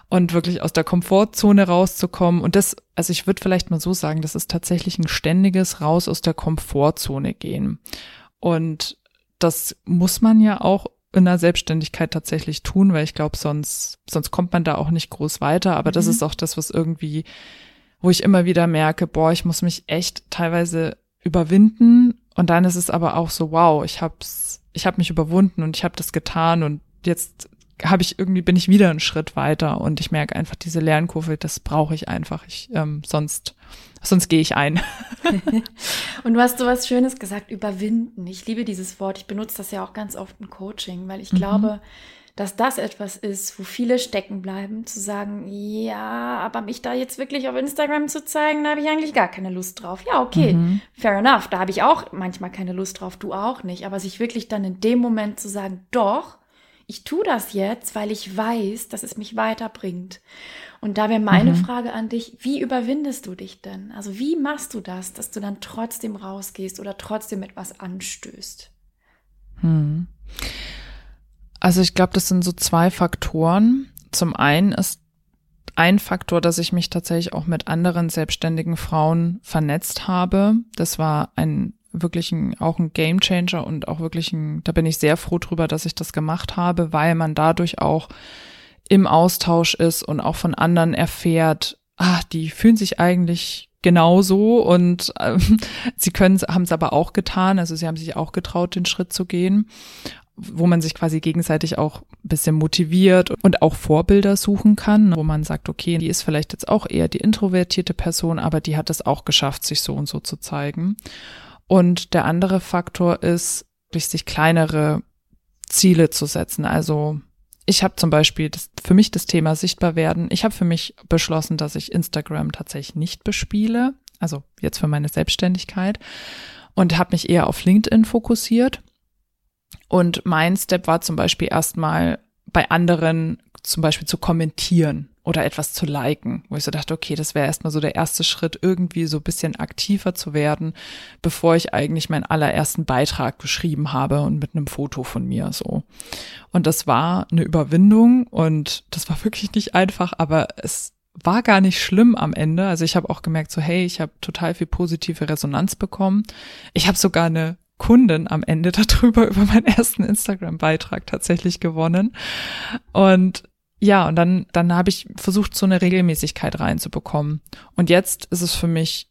und wirklich aus der Komfortzone rauszukommen. Und das, also ich würde vielleicht mal so sagen, das ist tatsächlich ein ständiges Raus aus der Komfortzone gehen. Und das muss man ja auch in der Selbstständigkeit tatsächlich tun, weil ich glaube, sonst, sonst kommt man da auch nicht groß weiter. Aber mhm. das ist auch das, was irgendwie, wo ich immer wieder merke, boah, ich muss mich echt teilweise überwinden. Und dann ist es aber auch so, wow, ich hab's, ich habe mich überwunden und ich habe das getan und jetzt habe ich irgendwie bin ich wieder einen Schritt weiter und ich merke einfach diese Lernkurve, das brauche ich einfach. Ich ähm, sonst sonst gehe ich ein. und du hast so was Schönes gesagt, überwinden. Ich liebe dieses Wort. Ich benutze das ja auch ganz oft im Coaching, weil ich mhm. glaube, dass das etwas ist, wo viele stecken bleiben, zu sagen, ja, aber mich da jetzt wirklich auf Instagram zu zeigen, da habe ich eigentlich gar keine Lust drauf. Ja, okay, mhm. fair enough, da habe ich auch manchmal keine Lust drauf, du auch nicht, aber sich wirklich dann in dem Moment zu sagen, doch, ich tue das jetzt, weil ich weiß, dass es mich weiterbringt. Und da wäre meine mhm. Frage an dich, wie überwindest du dich denn? Also wie machst du das, dass du dann trotzdem rausgehst oder trotzdem etwas anstößt? Hm. Also ich glaube, das sind so zwei Faktoren. Zum einen ist ein Faktor, dass ich mich tatsächlich auch mit anderen selbstständigen Frauen vernetzt habe. Das war ein wirklich ein, auch ein Game Changer und auch wirklich ein, da bin ich sehr froh drüber, dass ich das gemacht habe, weil man dadurch auch im Austausch ist und auch von anderen erfährt, ah, die fühlen sich eigentlich genauso und äh, sie können haben es aber auch getan, also sie haben sich auch getraut, den Schritt zu gehen, wo man sich quasi gegenseitig auch ein bisschen motiviert und auch Vorbilder suchen kann, wo man sagt, okay, die ist vielleicht jetzt auch eher die introvertierte Person, aber die hat es auch geschafft, sich so und so zu zeigen. Und der andere Faktor ist, sich kleinere Ziele zu setzen. Also ich habe zum Beispiel das, für mich das Thema sichtbar werden. Ich habe für mich beschlossen, dass ich Instagram tatsächlich nicht bespiele. Also jetzt für meine Selbstständigkeit und habe mich eher auf LinkedIn fokussiert. Und mein Step war zum Beispiel erstmal bei anderen zum Beispiel zu kommentieren oder etwas zu liken, wo ich so dachte, okay, das wäre erstmal so der erste Schritt, irgendwie so bisschen aktiver zu werden, bevor ich eigentlich meinen allerersten Beitrag geschrieben habe und mit einem Foto von mir so. Und das war eine Überwindung und das war wirklich nicht einfach, aber es war gar nicht schlimm am Ende. Also ich habe auch gemerkt, so hey, ich habe total viel positive Resonanz bekommen. Ich habe sogar eine Kundin am Ende darüber über meinen ersten Instagram-Beitrag tatsächlich gewonnen. Und ja, und dann, dann habe ich versucht, so eine Regelmäßigkeit reinzubekommen. Und jetzt ist es für mich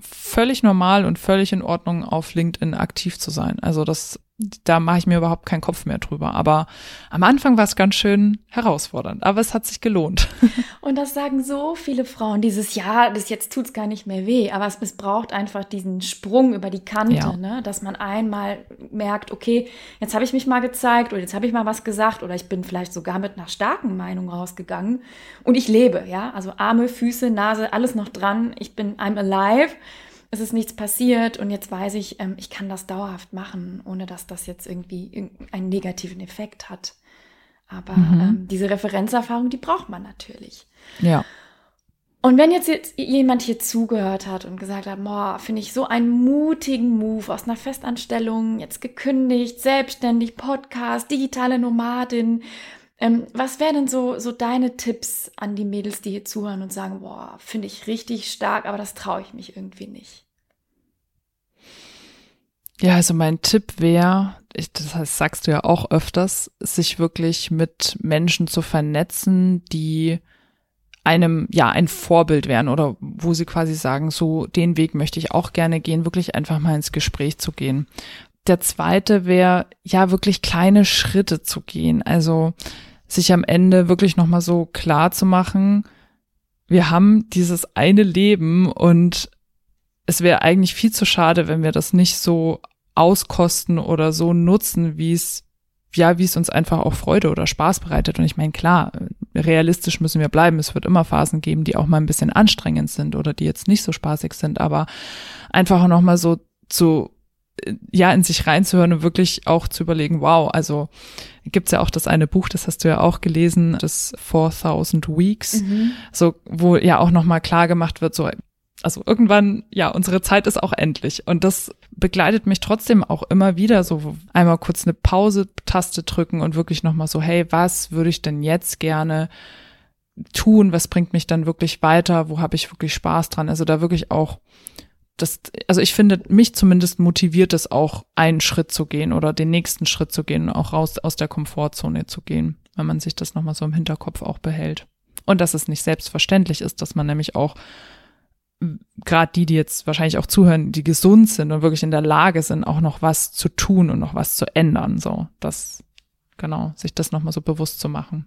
völlig normal und völlig in Ordnung, auf LinkedIn aktiv zu sein. Also das da mache ich mir überhaupt keinen Kopf mehr drüber. Aber am Anfang war es ganz schön herausfordernd, aber es hat sich gelohnt. Und das sagen so viele Frauen, dieses Jahr, das jetzt tut's gar nicht mehr weh, aber es braucht einfach diesen Sprung über die Kante, ja. ne? dass man einmal merkt, okay, jetzt habe ich mich mal gezeigt oder jetzt habe ich mal was gesagt oder ich bin vielleicht sogar mit einer starken Meinung rausgegangen und ich lebe, ja, also Arme, Füße, Nase, alles noch dran, ich bin I'm alive es ist nichts passiert und jetzt weiß ich, ähm, ich kann das dauerhaft machen, ohne dass das jetzt irgendwie einen negativen Effekt hat. Aber mhm. ähm, diese Referenzerfahrung, die braucht man natürlich. Ja. Und wenn jetzt, jetzt jemand hier zugehört hat und gesagt hat, boah, finde ich so einen mutigen Move aus einer Festanstellung, jetzt gekündigt, selbstständig, Podcast, digitale Nomadin, ähm, was wären denn so, so deine Tipps an die Mädels, die hier zuhören und sagen, boah, finde ich richtig stark, aber das traue ich mich irgendwie nicht? Ja, also mein Tipp wäre, das heißt, sagst du ja auch öfters, sich wirklich mit Menschen zu vernetzen, die einem ja ein Vorbild wären oder wo sie quasi sagen, so den Weg möchte ich auch gerne gehen, wirklich einfach mal ins Gespräch zu gehen. Der zweite wäre ja wirklich kleine Schritte zu gehen. Also sich am Ende wirklich nochmal so klar zu machen, wir haben dieses eine Leben und es wäre eigentlich viel zu schade, wenn wir das nicht so auskosten oder so nutzen, wie es ja, wie es uns einfach auch Freude oder Spaß bereitet. Und ich meine, klar, realistisch müssen wir bleiben. Es wird immer Phasen geben, die auch mal ein bisschen anstrengend sind oder die jetzt nicht so spaßig sind, aber einfach nochmal so zu ja, in sich reinzuhören und wirklich auch zu überlegen, wow, also gibt's ja auch das eine Buch, das hast du ja auch gelesen, das 4000 Weeks, mhm. so, wo ja auch nochmal klar gemacht wird, so, also irgendwann, ja, unsere Zeit ist auch endlich. Und das begleitet mich trotzdem auch immer wieder so einmal kurz eine Pause-Taste drücken und wirklich nochmal so, hey, was würde ich denn jetzt gerne tun? Was bringt mich dann wirklich weiter? Wo habe ich wirklich Spaß dran? Also da wirklich auch das, also ich finde, mich zumindest motiviert es auch, einen Schritt zu gehen oder den nächsten Schritt zu gehen, auch raus aus der Komfortzone zu gehen, wenn man sich das nochmal so im Hinterkopf auch behält. Und dass es nicht selbstverständlich ist, dass man nämlich auch gerade die, die jetzt wahrscheinlich auch zuhören, die gesund sind und wirklich in der Lage sind, auch noch was zu tun und noch was zu ändern, so, das, genau, sich das nochmal so bewusst zu machen.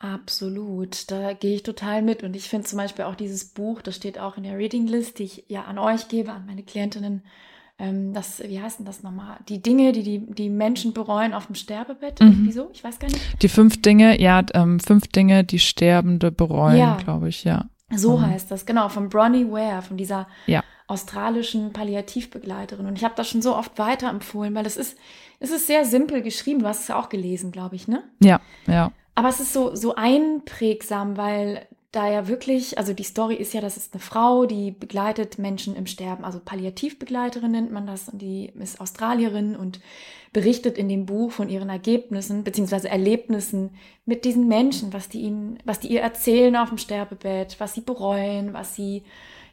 Absolut, da gehe ich total mit. Und ich finde zum Beispiel auch dieses Buch, das steht auch in der Reading List, die ich ja an euch gebe, an meine Klientinnen, ähm, das, wie heißt denn das nochmal? Die Dinge, die, die die Menschen bereuen auf dem Sterbebett. Mhm. Wieso? Ich weiß gar nicht. Die fünf Dinge, ja, ähm, fünf Dinge, die Sterbende bereuen, ja. glaube ich, ja. So mhm. heißt das, genau, von Bronnie Ware, von dieser ja. australischen Palliativbegleiterin. Und ich habe das schon so oft weiterempfohlen, weil es ist, es ist sehr simpel geschrieben. Du hast es ja auch gelesen, glaube ich, ne? Ja, ja. Aber es ist so, so einprägsam, weil da ja wirklich, also die Story ist ja, das ist eine Frau, die begleitet Menschen im Sterben, also Palliativbegleiterin nennt man das, und die ist Australierin und berichtet in dem Buch von ihren Ergebnissen beziehungsweise Erlebnissen mit diesen Menschen, was die ihnen, was die ihr erzählen auf dem Sterbebett, was sie bereuen, was sie,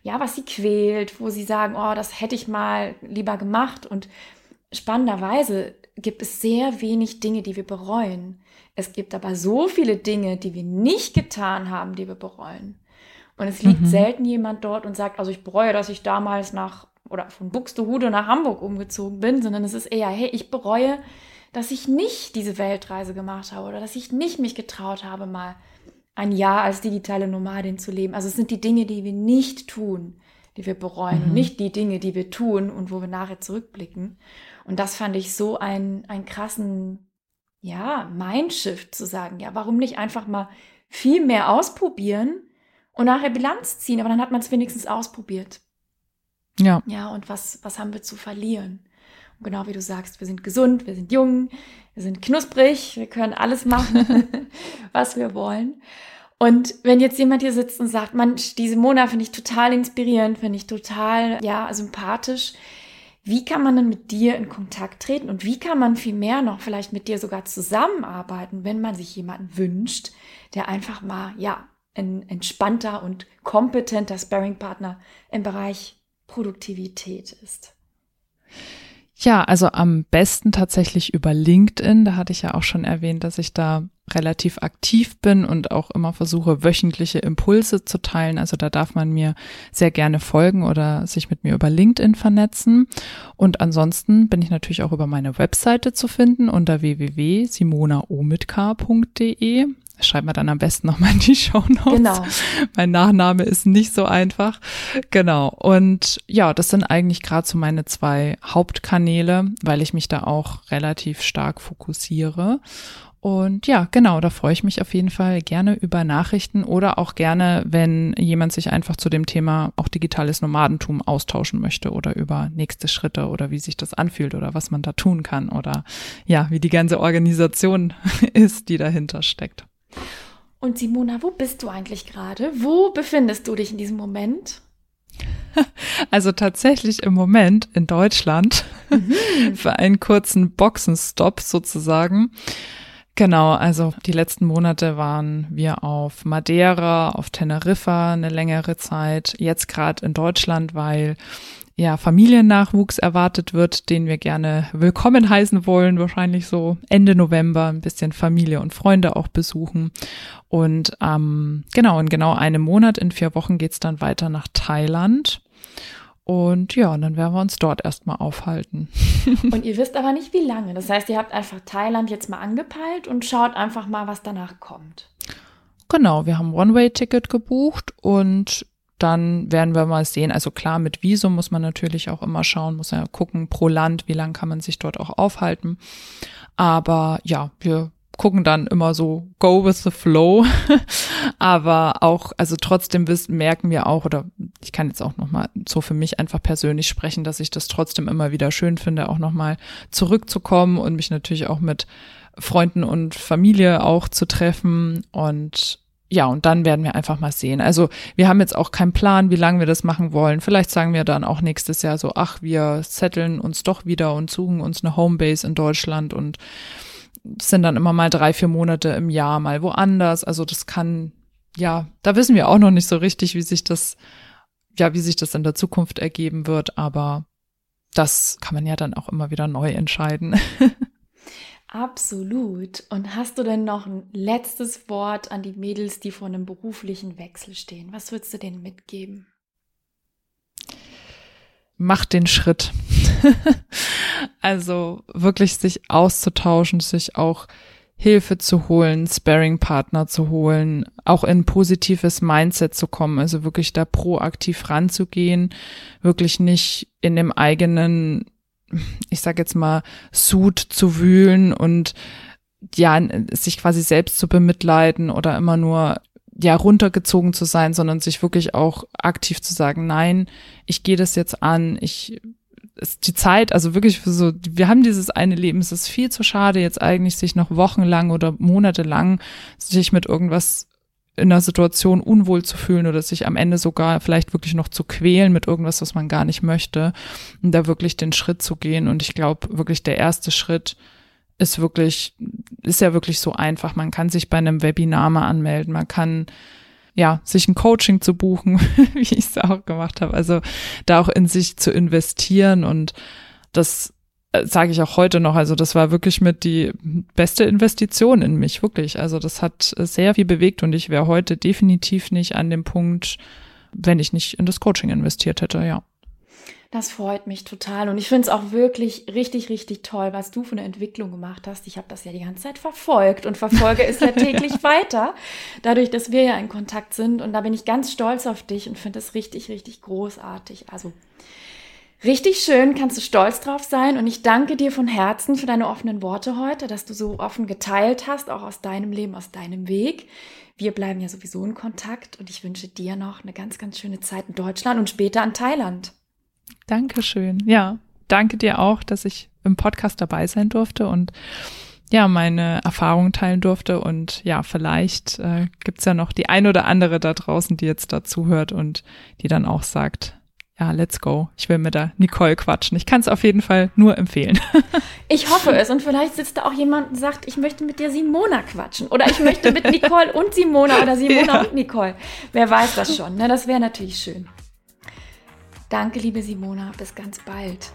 ja, was sie quält, wo sie sagen, oh, das hätte ich mal lieber gemacht. Und spannenderweise gibt es sehr wenig Dinge, die wir bereuen. Es gibt aber so viele Dinge, die wir nicht getan haben, die wir bereuen. Und es liegt mhm. selten jemand dort und sagt, also ich bereue, dass ich damals nach oder von Buxtehude nach Hamburg umgezogen bin, sondern es ist eher, hey, ich bereue, dass ich nicht diese Weltreise gemacht habe oder dass ich nicht mich getraut habe, mal ein Jahr als digitale Nomadin zu leben. Also es sind die Dinge, die wir nicht tun, die wir bereuen mhm. und nicht die Dinge, die wir tun und wo wir nachher zurückblicken. Und das fand ich so einen, einen krassen ja, Mindshift zu sagen, ja, warum nicht einfach mal viel mehr ausprobieren und nachher Bilanz ziehen, aber dann hat man es wenigstens ausprobiert. Ja. Ja, und was, was haben wir zu verlieren? Und genau wie du sagst, wir sind gesund, wir sind jung, wir sind knusprig, wir können alles machen, was wir wollen. Und wenn jetzt jemand hier sitzt und sagt, Mensch, diese Mona finde ich total inspirierend, finde ich total, ja, sympathisch, wie kann man denn mit dir in Kontakt treten und wie kann man viel mehr noch vielleicht mit dir sogar zusammenarbeiten, wenn man sich jemanden wünscht, der einfach mal, ja, ein entspannter und kompetenter Sparringpartner im Bereich Produktivität ist? Ja, also am besten tatsächlich über LinkedIn. Da hatte ich ja auch schon erwähnt, dass ich da relativ aktiv bin und auch immer versuche, wöchentliche Impulse zu teilen. Also da darf man mir sehr gerne folgen oder sich mit mir über LinkedIn vernetzen. Und ansonsten bin ich natürlich auch über meine Webseite zu finden unter www.simonaomidk.de schreibt man dann am besten nochmal in die Show Notes. Genau. Mein Nachname ist nicht so einfach. Genau. Und ja, das sind eigentlich gerade so meine zwei Hauptkanäle, weil ich mich da auch relativ stark fokussiere. Und ja, genau, da freue ich mich auf jeden Fall gerne über Nachrichten oder auch gerne, wenn jemand sich einfach zu dem Thema auch digitales Nomadentum austauschen möchte oder über nächste Schritte oder wie sich das anfühlt oder was man da tun kann oder ja, wie die ganze Organisation ist, die dahinter steckt. Und Simona, wo bist du eigentlich gerade? Wo befindest du dich in diesem Moment? Also tatsächlich im Moment in Deutschland mhm. für einen kurzen Boxenstopp sozusagen. Genau, also die letzten Monate waren wir auf Madeira, auf Teneriffa eine längere Zeit, jetzt gerade in Deutschland, weil ja, Familiennachwuchs erwartet wird, den wir gerne willkommen heißen wollen, wahrscheinlich so Ende November ein bisschen Familie und Freunde auch besuchen. Und ähm, genau, in genau einem Monat, in vier Wochen geht's dann weiter nach Thailand. Und ja, dann werden wir uns dort erstmal aufhalten. und ihr wisst aber nicht, wie lange. Das heißt, ihr habt einfach Thailand jetzt mal angepeilt und schaut einfach mal, was danach kommt. Genau, wir haben One-Way-Ticket gebucht und dann werden wir mal sehen. Also klar, mit Visum muss man natürlich auch immer schauen, muss ja gucken pro Land, wie lange kann man sich dort auch aufhalten. Aber ja, wir gucken dann immer so go with the flow. Aber auch, also trotzdem wissen, merken wir auch, oder ich kann jetzt auch nochmal so für mich einfach persönlich sprechen, dass ich das trotzdem immer wieder schön finde, auch nochmal zurückzukommen und mich natürlich auch mit Freunden und Familie auch zu treffen und ja, und dann werden wir einfach mal sehen. Also wir haben jetzt auch keinen Plan, wie lange wir das machen wollen. Vielleicht sagen wir dann auch nächstes Jahr so, ach, wir setteln uns doch wieder und suchen uns eine Homebase in Deutschland und sind dann immer mal drei, vier Monate im Jahr mal woanders. Also das kann, ja, da wissen wir auch noch nicht so richtig, wie sich das, ja, wie sich das in der Zukunft ergeben wird. Aber das kann man ja dann auch immer wieder neu entscheiden. Absolut. Und hast du denn noch ein letztes Wort an die Mädels, die vor einem beruflichen Wechsel stehen? Was würdest du denen mitgeben? Macht den Schritt. also wirklich sich auszutauschen, sich auch Hilfe zu holen, Sparing-Partner zu holen, auch in positives Mindset zu kommen, also wirklich da proaktiv ranzugehen, wirklich nicht in dem eigenen, ich sag jetzt mal, Sud zu wühlen und ja, sich quasi selbst zu bemitleiden oder immer nur ja runtergezogen zu sein, sondern sich wirklich auch aktiv zu sagen, nein, ich gehe das jetzt an, ich ist die Zeit, also wirklich für so, wir haben dieses eine Leben, es ist viel zu schade, jetzt eigentlich sich noch wochenlang oder monatelang sich mit irgendwas in einer Situation unwohl zu fühlen oder sich am Ende sogar vielleicht wirklich noch zu quälen mit irgendwas, was man gar nicht möchte und da wirklich den Schritt zu gehen. Und ich glaube, wirklich der erste Schritt ist wirklich, ist ja wirklich so einfach. Man kann sich bei einem Webinar mal anmelden, man kann ja, sich ein Coaching zu buchen, wie ich es auch gemacht habe. Also da auch in sich zu investieren und das sage ich auch heute noch. Also das war wirklich mit die beste Investition in mich, wirklich. Also das hat sehr viel bewegt und ich wäre heute definitiv nicht an dem Punkt, wenn ich nicht in das Coaching investiert hätte, ja. Das freut mich total. Und ich finde es auch wirklich richtig, richtig toll, was du für eine Entwicklung gemacht hast. Ich habe das ja die ganze Zeit verfolgt und verfolge es ja täglich weiter, dadurch, dass wir ja in Kontakt sind. Und da bin ich ganz stolz auf dich und finde es richtig, richtig großartig. Also richtig schön, kannst du stolz drauf sein. Und ich danke dir von Herzen für deine offenen Worte heute, dass du so offen geteilt hast, auch aus deinem Leben, aus deinem Weg. Wir bleiben ja sowieso in Kontakt und ich wünsche dir noch eine ganz, ganz schöne Zeit in Deutschland und später in Thailand. Dankeschön. Ja, danke dir auch, dass ich im Podcast dabei sein durfte und ja, meine Erfahrungen teilen durfte. Und ja, vielleicht äh, gibt's ja noch die ein oder andere da draußen, die jetzt dazu hört und die dann auch sagt, ja, let's go. Ich will mit der Nicole quatschen. Ich kann es auf jeden Fall nur empfehlen. Ich hoffe es. Und vielleicht sitzt da auch jemand und sagt, ich möchte mit dir Simona quatschen. Oder ich möchte mit Nicole und Simona oder Simona ja. und Nicole. Wer weiß das schon. Ne? Das wäre natürlich schön. Danke, liebe Simona. Bis ganz bald.